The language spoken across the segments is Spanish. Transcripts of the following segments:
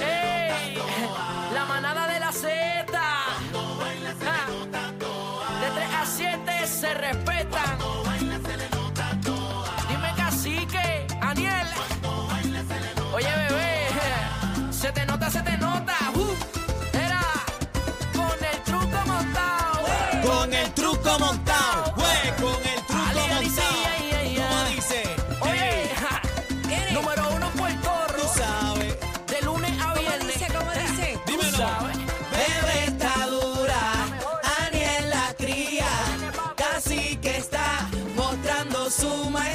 Ey, la manada de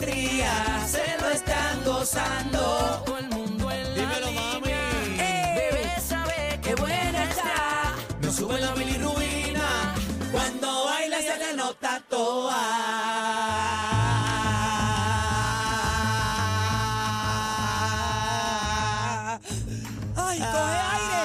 maestría, se lo están gozando. Todo el mundo en la Dímelo, mami. Bebé sabe que buena está. No sube la bilirruina, cuando baila se le nota toa. Ay, coge aire.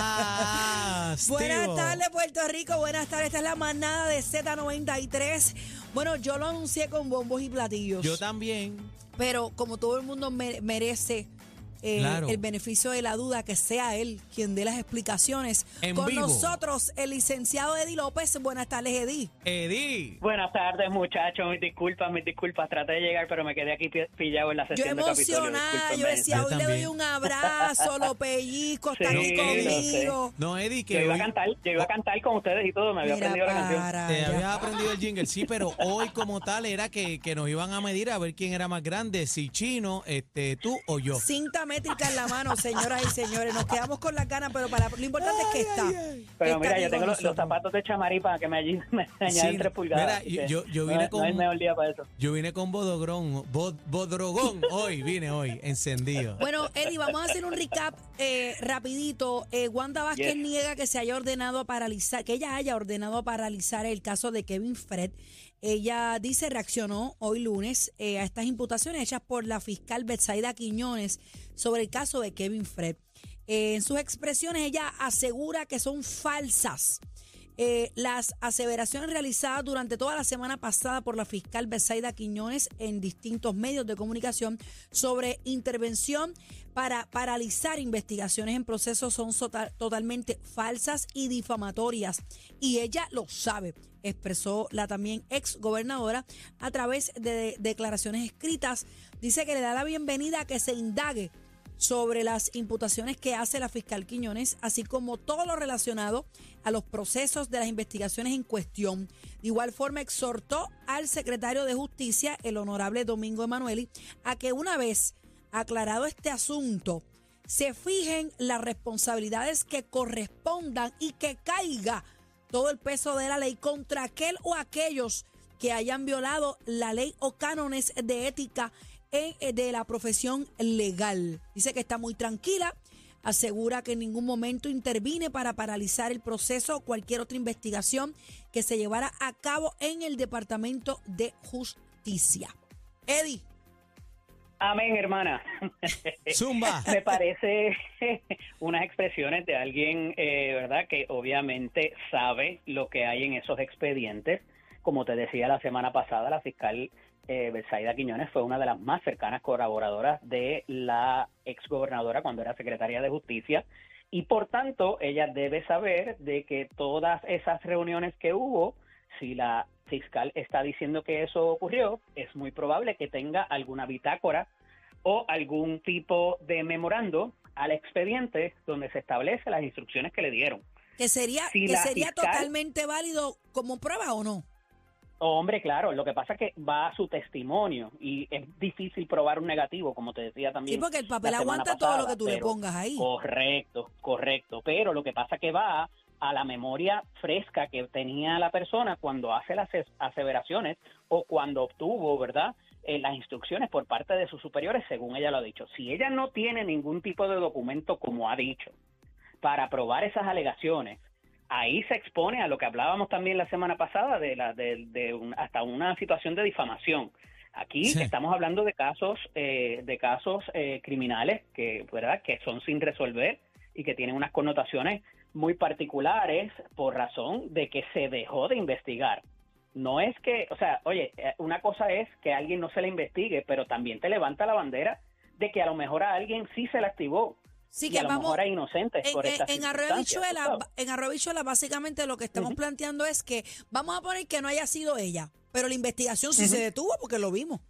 Ah, Buenas tardes, Puerto Rico. Buenas tardes. Esta es la manada de Z93. Bueno, yo lo anuncié con bombos y platillos. Yo también. Pero como todo el mundo me- merece eh, Claro. el beneficio de la duda, que sea él quien dé las explicaciones. En Con vivo. nosotros, el licenciado Eddie López. Buenas tardes, Eddie. Eddie. Buenas tardes, muchachos. Mis disculpas, mis disculpas. Traté de llegar, pero me quedé aquí pi- pillado en la Yo sesión de Capitolio. emocionada, yo Discúlpenme. decía, Yo hoy le doy también. un abrazo, lo pellizco, está Sí, aquí conmigo. No, Eddie, Yo que iba a hoy cantar, yo iba a cantar con ustedes y todo. Me había Mira aprendido la canción. te allá. habías aprendido el jingle, sí, pero hoy como tal era que, que nos iban a medir a ver quién era más grande, si Chino, este, tú o yo. Cinta métrica en la mano, señoras y señores. Nos quedamos con las ganas, pero para lo importante es que está. Pero Está mira, yo tengo los, zapatos de chamarí para que me, añaden- me añaden Sí, tres pulgadas. mira, yo- yo- no vine con- No es el mejor día para eso. Yo vine con Bodogrón, Bod- Bodrogón hoy, vine hoy, encendido. Bueno, Eddie, vamos a hacer un recap eh, rapidito. Eh, Wanda Vázquez Yes. niega que se haya ordenado a paralizar, que ella haya ordenado a paralizar el caso de Kevin Fred. Ella dice reaccionó hoy lunes eh, a estas imputaciones hechas por la fiscal Betsaida Quiñones sobre el caso de Kevin Fred. Eh, en sus expresiones ella asegura que son falsas. Eh, las aseveraciones realizadas durante toda la semana pasada por la fiscal Besaida Quiñones en distintos medios de comunicación sobre intervención para paralizar investigaciones en proceso son totalmente falsas y difamatorias. Y ella lo sabe, expresó la también ex gobernadora a través de declaraciones escritas. Dice que le da la bienvenida a que se indague sobre las imputaciones que hace la fiscal Quiñones, así como todo lo relacionado a los procesos de las investigaciones en cuestión. De igual forma, exhortó al secretario de Justicia, el honorable Domingo Emanueli, a que una vez aclarado este asunto, se fijen las responsabilidades que correspondan y que caiga todo el peso de la ley contra aquel o aquellos que hayan violado la ley o cánones de ética de la profesión legal. Dice que está muy tranquila, asegura que en ningún momento intervine para paralizar el proceso o cualquier otra investigación que se llevara a cabo en el Departamento de Justicia. Eddie, Amén, hermana. Zumba. Me parece unas expresiones de alguien, eh, ¿verdad? Que obviamente sabe lo que hay en esos expedientes. Como te decía la semana pasada, la fiscal eh, Betsaida Quiñones fue una de las más cercanas colaboradoras de la exgobernadora cuando era secretaria de Justicia. Y por tanto, ella debe saber de que todas esas reuniones que hubo, si la fiscal está diciendo que eso ocurrió, es muy probable que tenga alguna bitácora o algún tipo de memorando al expediente donde se establece las instrucciones que le dieron. que sería, Si que sería fiscal- totalmente válido como prueba o no. Hombre, claro, lo que pasa es que va a su testimonio y es difícil probar un negativo, como te decía también. Sí, porque el papel aguanta todo lo que tú le pongas ahí. Correcto, correcto. Pero lo que pasa es que va a la memoria fresca que tenía la persona cuando hace las as- aseveraciones o cuando obtuvo, ¿verdad? Eh, las instrucciones por parte de sus superiores, según ella lo ha dicho. Si ella no tiene ningún tipo de documento, como ha dicho, para probar esas alegaciones, ahí se expone a lo que hablábamos también la semana pasada de, la, de, de un- hasta una situación de difamación. Aquí Sí. estamos hablando de casos eh, de casos eh, criminales que verdad que son sin resolver y que tienen unas connotaciones muy particulares por razón de que se dejó de investigar. No es que, o sea, oye, eh, una cosa es que a alguien no se le investigue, pero también te levanta la bandera de que a lo mejor a alguien sí se le activó. Sí y que a lo vamos mejor hay inocentes en, por estas en Arroyo en Arroyo básicamente lo que estamos planteando es que vamos a poner que no haya sido ella, pero la investigación sí se detuvo porque lo vimos.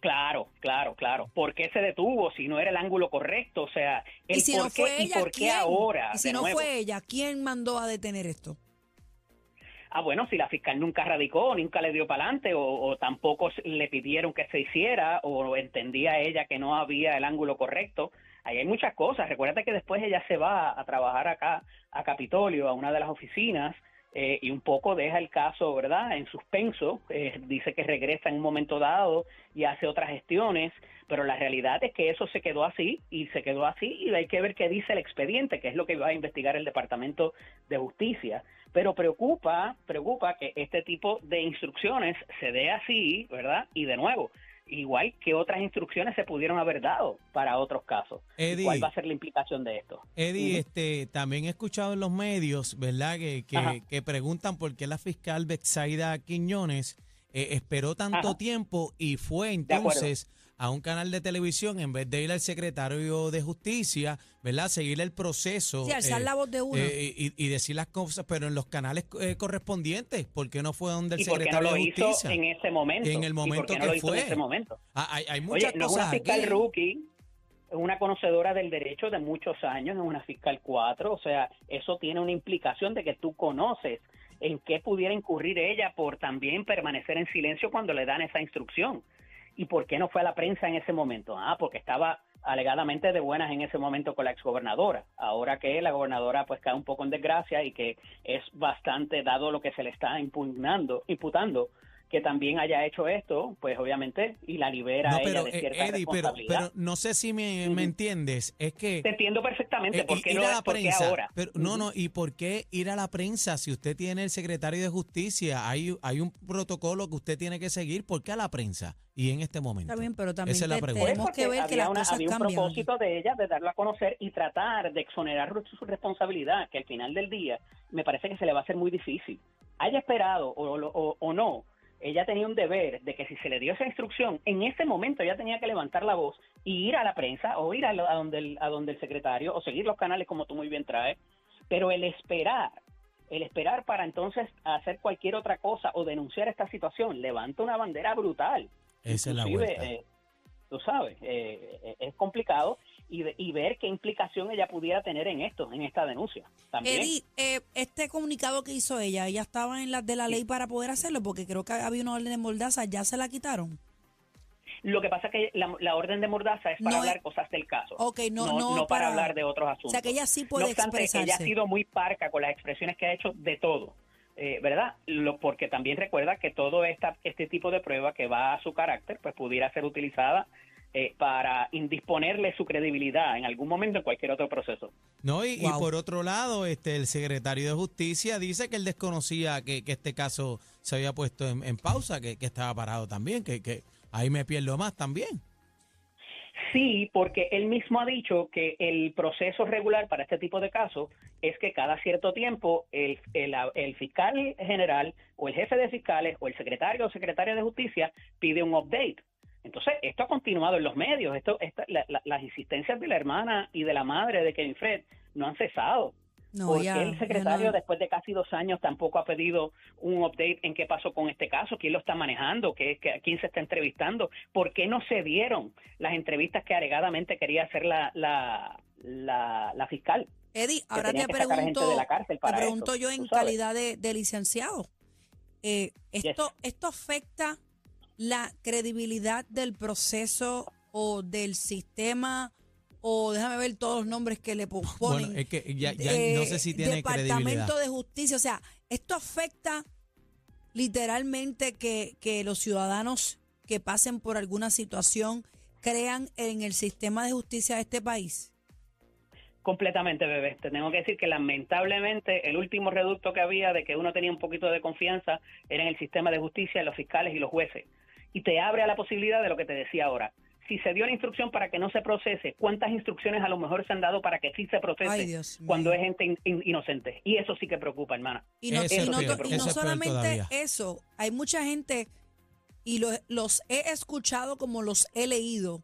Claro, claro, claro. ¿Por qué se detuvo si no era el ángulo correcto? O sea, el y si por no qué fue ella, y por ahora. Y si no nuevo. fue ella, ¿quién mandó a detener esto? Ah, bueno, si la fiscal nunca radicó, nunca le dio para adelante, o, o tampoco le pidieron que se hiciera, o entendía ella que no había el ángulo correcto. Ahí hay muchas cosas. Recuerda que después ella se va a trabajar acá a Capitolio, a una de las oficinas, eh, y un poco deja el caso, ¿verdad?, en suspenso. Eh, dice que regresa en un momento dado y hace otras gestiones, pero la realidad es que eso se quedó así y se quedó así y hay que ver qué dice el expediente, que es lo que va a investigar el Departamento de Justicia. Pero preocupa, preocupa que este tipo de instrucciones se dé así, ¿verdad? Y de nuevo, igual que otras instrucciones se pudieron haber dado para otros casos. ¿Y Eddie. ¿Cuál va a ser la implicación de esto? Eddie, este, también he escuchado en los medios, ¿verdad? Que, que, que preguntan por qué la fiscal Betsaida Quiñones eh, esperó tanto Ajá. tiempo y fue entonces a un canal de televisión en vez de ir al secretario de justicia, ¿verdad? Seguir el proceso. Sí, alzar eh, la voz de uno. eh, y, y decir las cosas, pero en los canales eh, correspondientes. ¿Por qué no fue donde el ¿Y por qué no secretario lo de hizo justicia? en ese momento? En el ¿Y por momento qué no que lo hizo fue. en ese momento? Ah, hay, hay muchas Oye, no es una fiscal aquí. rookie, es una conocedora del derecho de muchos años, es una fiscal 4, o sea, eso tiene una implicación de que tú conoces en qué pudiera incurrir ella por también permanecer en silencio cuando le dan esa instrucción. ¿Y por qué no fue a la prensa en ese momento? Ah, porque estaba alegadamente de buenas en ese momento con la exgobernadora. Ahora que la gobernadora pues cae un poco en desgracia y que es bastante dado lo que se le está impugnando, imputando, que también haya hecho esto, pues obviamente, y la libera No, a ella pero, de eh, cierta Eddie, pero, responsabilidad. pero no sé si me, me entiendes. Es que... Te entiendo perfectamente. Eh, ¿Por qué, ir no, a la prensa. ahora? Pero, no, no, ¿y por qué ir a la prensa si usted tiene el secretario de justicia? Hay, hay un protocolo que usted tiene que seguir. ¿Por qué a la prensa? Y en este momento. Está bien, pero también Esa es la pregunta. Tenemos que ver que había las una- cosas había un cambian. propósito de ella de darlo a conocer y tratar de exonerar su responsabilidad, que al final del día me parece que se le va a hacer muy difícil. Haya esperado o, lo- o- o no, ella tenía un deber de que si se le dio esa instrucción, en ese momento ella tenía que levantar la voz y ir a la prensa o ir a, lo- a donde, el, a donde el secretario o seguir los canales como tú muy bien traes, pero el esperar el esperar para entonces hacer cualquier otra cosa o denunciar esta situación levanta una bandera brutal. Esa es la vuelta. eh, tú sabes, eh, eh, es complicado y, de- y ver qué implicación ella pudiera tener en esto, en esta denuncia. También. Eddie, eh, este comunicado que hizo ella, ella estaba en las de la ley para poder hacerlo, porque creo que había una orden de mordaza, ya se la quitaron. Lo que pasa es que la, la orden de mordaza es para No hablar cosas del caso. Ok, no- no, no no para, para- hablar de otros O asuntos. sea, que ella sí no puede obstante, ella ha expresarse. sido muy parca con las expresiones que ha hecho de todo, eh, ¿verdad? Lo, porque también recuerda que todo esta, este tipo de prueba que va a su carácter, pues pudiera ser utilizada eh, para indisponerle su credibilidad en algún momento en cualquier otro proceso. No, y, y por otro lado, este el secretario de Justicia dice que él desconocía que, que este caso se había puesto en, en pausa, que, que estaba parado también, que, que ahí me pierdo más también. Sí, porque él mismo ha dicho que el proceso regular para este tipo de casos es que cada cierto tiempo el, el, el fiscal general o el jefe de fiscales o el secretario o secretaria de justicia pide un update. Entonces, esto ha continuado en los medios, esto, esta- la- la- las insistencias de la hermana y de la madre de Kevin Fred no han cesado. No, porque ella- el secretario, no- después de casi dos años, tampoco ha pedido un update en qué pasó con este caso, quién lo está manejando, qué, qué- quién se está entrevistando, por qué no se dieron las entrevistas que alegadamente quería hacer la, la, la, la fiscal. Eddie, ahora te pregunto, de la cárcel te para pregunto eso, yo en calidad de, de licenciado. Eh, esto, ¿Esto afecta la credibilidad del proceso o del sistema? O déjame ver todos los nombres que le po- ponen. Bueno, es que ya, ya eh, no sé si tiene Departamento credibilidad. de Justicia. O sea, esto afecta literalmente que, que los ciudadanos que pasen por alguna situación crean en el sistema de justicia de este país. Completamente, bebé. Te tengo que decir que lamentablemente el último reducto que había de que uno tenía un poquito de confianza era en el sistema de justicia, en los fiscales y los jueces. Y te abre a la posibilidad de lo que te decía ahora. Si se dio la instrucción para que no se procese, ¿cuántas instrucciones a lo mejor se han dado para que sí se procese Ay, Dios cuando es gente in- in- inocente? Y eso sí que preocupa, hermana. Y no, Eso y es no y no solamente todavía. eso, hay mucha gente, y lo- los he escuchado como los he leído,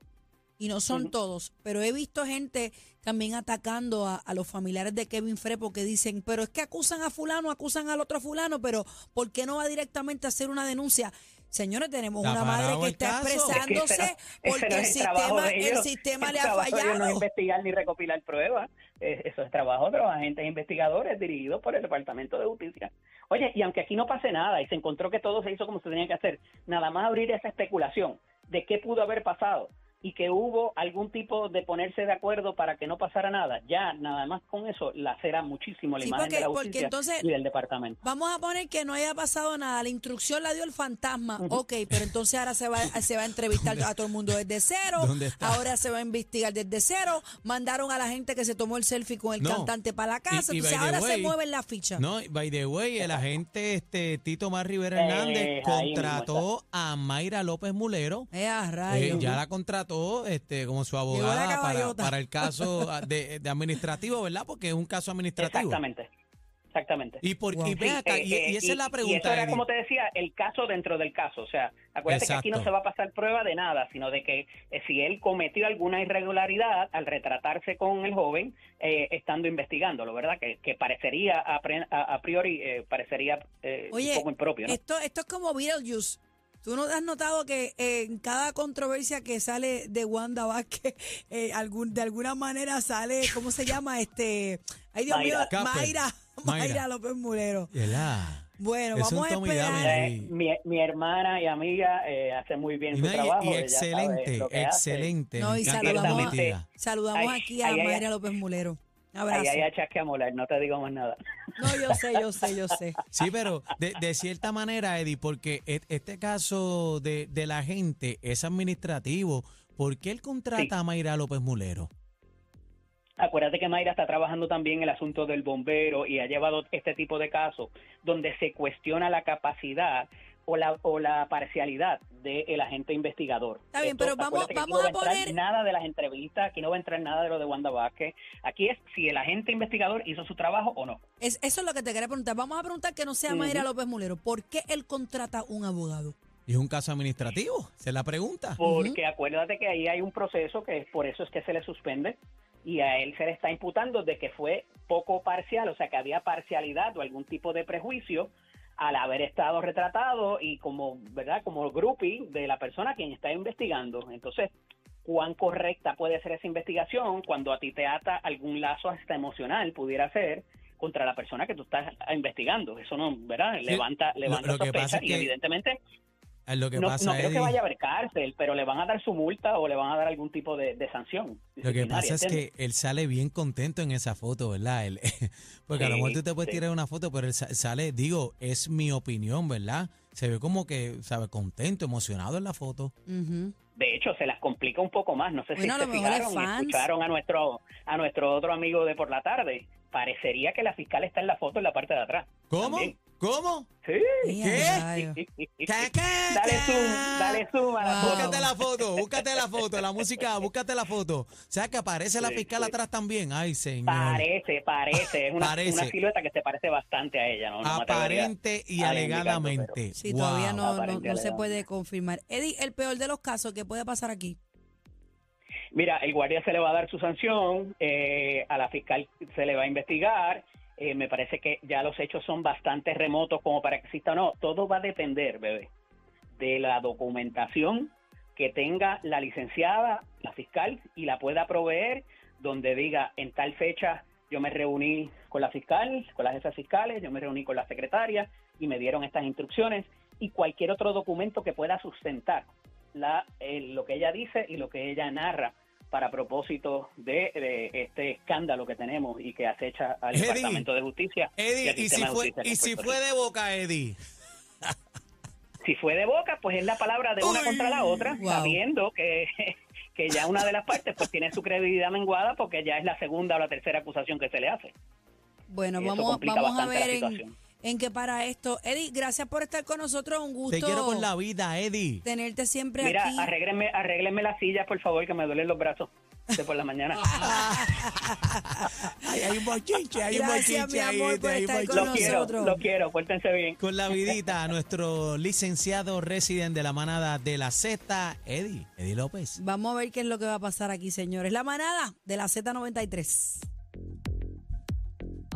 y no son todos, pero he visto gente también atacando a, a los familiares de Kevin Frey porque dicen, pero es que acusan a fulano, acusan al otro fulano, pero ¿por qué no va directamente a hacer una denuncia? Señores, tenemos Está una madre que el está caso. Es que Es que ese expresándose no- ese porque no el es trabajo sistema, el sistema El le ha trabajo de ellos no es fallado. investigar ni recopilar pruebas. Eh, eso es trabajo de los agentes investigadores dirigidos por el Departamento de Justicia. Oye, y aunque aquí no pase nada y se encontró que todo se hizo como se tenía que hacer, nada más abrir esa especulación de qué pudo haber pasado y que hubo algún tipo de ponerse de acuerdo para que no pasara nada, ya nada más con eso lacera muchísimo la Sí, imagen porque- de la justicia entonces- y del departamento. Vamos a poner que no haya pasado nada, la instrucción la dio el fantasma, Ujú. ok, pero entonces ahora se va, se va a entrevistar a todo el mundo desde cero, ahora se va a investigar desde cero, mandaron a la gente que se tomó el selfie con el No. cantante para la casa, Y- y entonces ahora se way, mueven la ficha. No, by the way, el agente este Tito Mar Rivera Eh, Hernández contrató a Mayra López Mulero. Eh, a Eh, ya la contrató este como su la abogada para, el caso ah, de, de administrativo, ¿verdad? Porque es un caso administrativo. Exactamente, exactamente. Y, por, Wow. y ven Sí, acá, eh, y, eh, y esa es la y pregunta. eso era, Eddie. como te decía, el caso dentro del caso. O sea, acuérdate que aquí no se va a pasar prueba de nada, sino de que eh, si él cometió alguna irregularidad al retratarse con el joven, eh, estando investigándolo, ¿verdad? Que, que parecería, a, pre- a- a priori, eh, parecería eh, Oye, un poco impropio, ¿no? Esto, esto es como Beetlejuice. ¿Tú no has notado que eh, en cada controversia que sale de Wanda Vázquez, eh, algún, de alguna manera sale, ¿cómo se llama? este Ay, Dios Mayra. mío. Mayra, Mayra. Mayra López Mulero. ¿Verdad? Bueno, Es vamos a esperar. Eh, mi, mi hermana y amiga eh, hace muy bien Y, su y- trabajo. y excelente, excelente. No, y saludamos, saludamos Ay, aquí a ay, ay, Mayra ay. López Mulero. Ahí hay achaques que amolar, no te digo más nada. No, yo sé, yo sé, yo sé. Sí, pero de, de cierta manera, Eddie, porque e- este caso de, de la gente es administrativo, ¿por qué él contrata Sí. a Mayra López Mulero? Acuérdate que Mayra está trabajando también el asunto del bombero y ha llevado este tipo de casos donde se cuestiona la capacidad o la, o la parcialidad del agente investigador. Está bien, pero vamos- no a va entrar poner- nada de las entrevistas, aquí no va a entrar nada de lo de Wanda Vázquez. Aquí es si el agente investigador hizo su trabajo o no. Es, eso es lo que te quería preguntar. Vamos a preguntar que no sea. Mayra López Mulero. ¿Por qué él contrata un abogado? Y es un caso administrativo, se la pregunta. Porque acuérdate que ahí hay un proceso que es por eso es que se le suspende y a él se le está imputando de que fue poco parcial, o sea que había parcialidad o algún tipo de prejuicio al haber estado retratado y como, ¿verdad? Como groupie de la persona a quien está investigando. Entonces, cuán correcta puede ser esa investigación cuando a ti te ata algún lazo hasta emocional, pudiera ser, contra la persona que tú estás investigando. Eso no, ¿verdad? Levanta, levanta lo que sospecha pasa es y evidentemente Lo que no, pasa, no creo que vaya a haber cárcel, pero le van a dar su multa o le van a dar algún tipo de, de sanción. lo que pasa es que él sale bien contento en esa foto, ¿verdad? Él- porque a lo mejor tú te puedes sí. tirar una foto, pero él sa- sale, digo, es mi opinión, ¿verdad? Se ve como que, ¿sabe? Contento, emocionado en la foto. De hecho, se las complica un poco más. No sé Bueno, si se fijaron y escucharon a nuestro, a nuestro otro amigo de por la tarde. Parecería que la fiscal está en la foto en la parte de atrás. ¿Cómo? También. ¿Cómo? Sí. ¿Qué? rayo. Dale zoom, dale zoom a la Wow. foto. Búscate la foto, búscate la foto, la música, búscate la foto. O sea, que aparece la fiscal sí. atrás también. Ay, señor. Parece, parece. Es una, Parece. una silueta que se parece bastante a ella. ¿no? Aparente y alegadamente. Sí, Wow. todavía no, no, se puede confirmar. Eddie, el peor de los casos que puede pasar aquí. Mira, el guardia se le va a dar su sanción, eh, a la fiscal se le va a investigar. Eh, me parece que ya los hechos son bastante remotos como para que exista o no. Todo va a depender, bebé, de la documentación que tenga la licenciada, la fiscal, y la pueda proveer, donde diga en tal fecha yo me reuní con la fiscal, con las jefas fiscales, yo me reuní con la secretaria y me dieron estas instrucciones y cualquier otro documento que pueda sustentar la, eh, lo que ella dice y lo que ella narra para propósito de, de este escándalo que tenemos y que acecha al Eddie, Departamento de Justicia. y Eddie, y si fue, y si de boca, Eddie. Si fue de boca, pues es la palabra de una Uy, contra la otra, wow. sabiendo que, que ya una de las partes pues tiene su credibilidad menguada porque ya es la segunda o la tercera acusación que se le hace. Bueno, Y vamos, complica vamos a bastante la ver en, situación. En qué para esto. Eddie, gracias por estar con nosotros. Un gusto Te quiero con la vida, Eddie. tenerte siempre Mira, aquí. arréglenme, arréglenme las sillas, por favor, que me duelen los brazos. de por la mañana. Ay, hay un bochinche, hay un Gracias, bochinche mi ahí, por estar con. Los quiero, los quiero, pórtense bien. Con la vidita a nuestro licenciado residente de la manada de la Z, Eddie, Eddie López. Vamos a ver qué es lo que va a pasar aquí, señores. La manada de la Z93.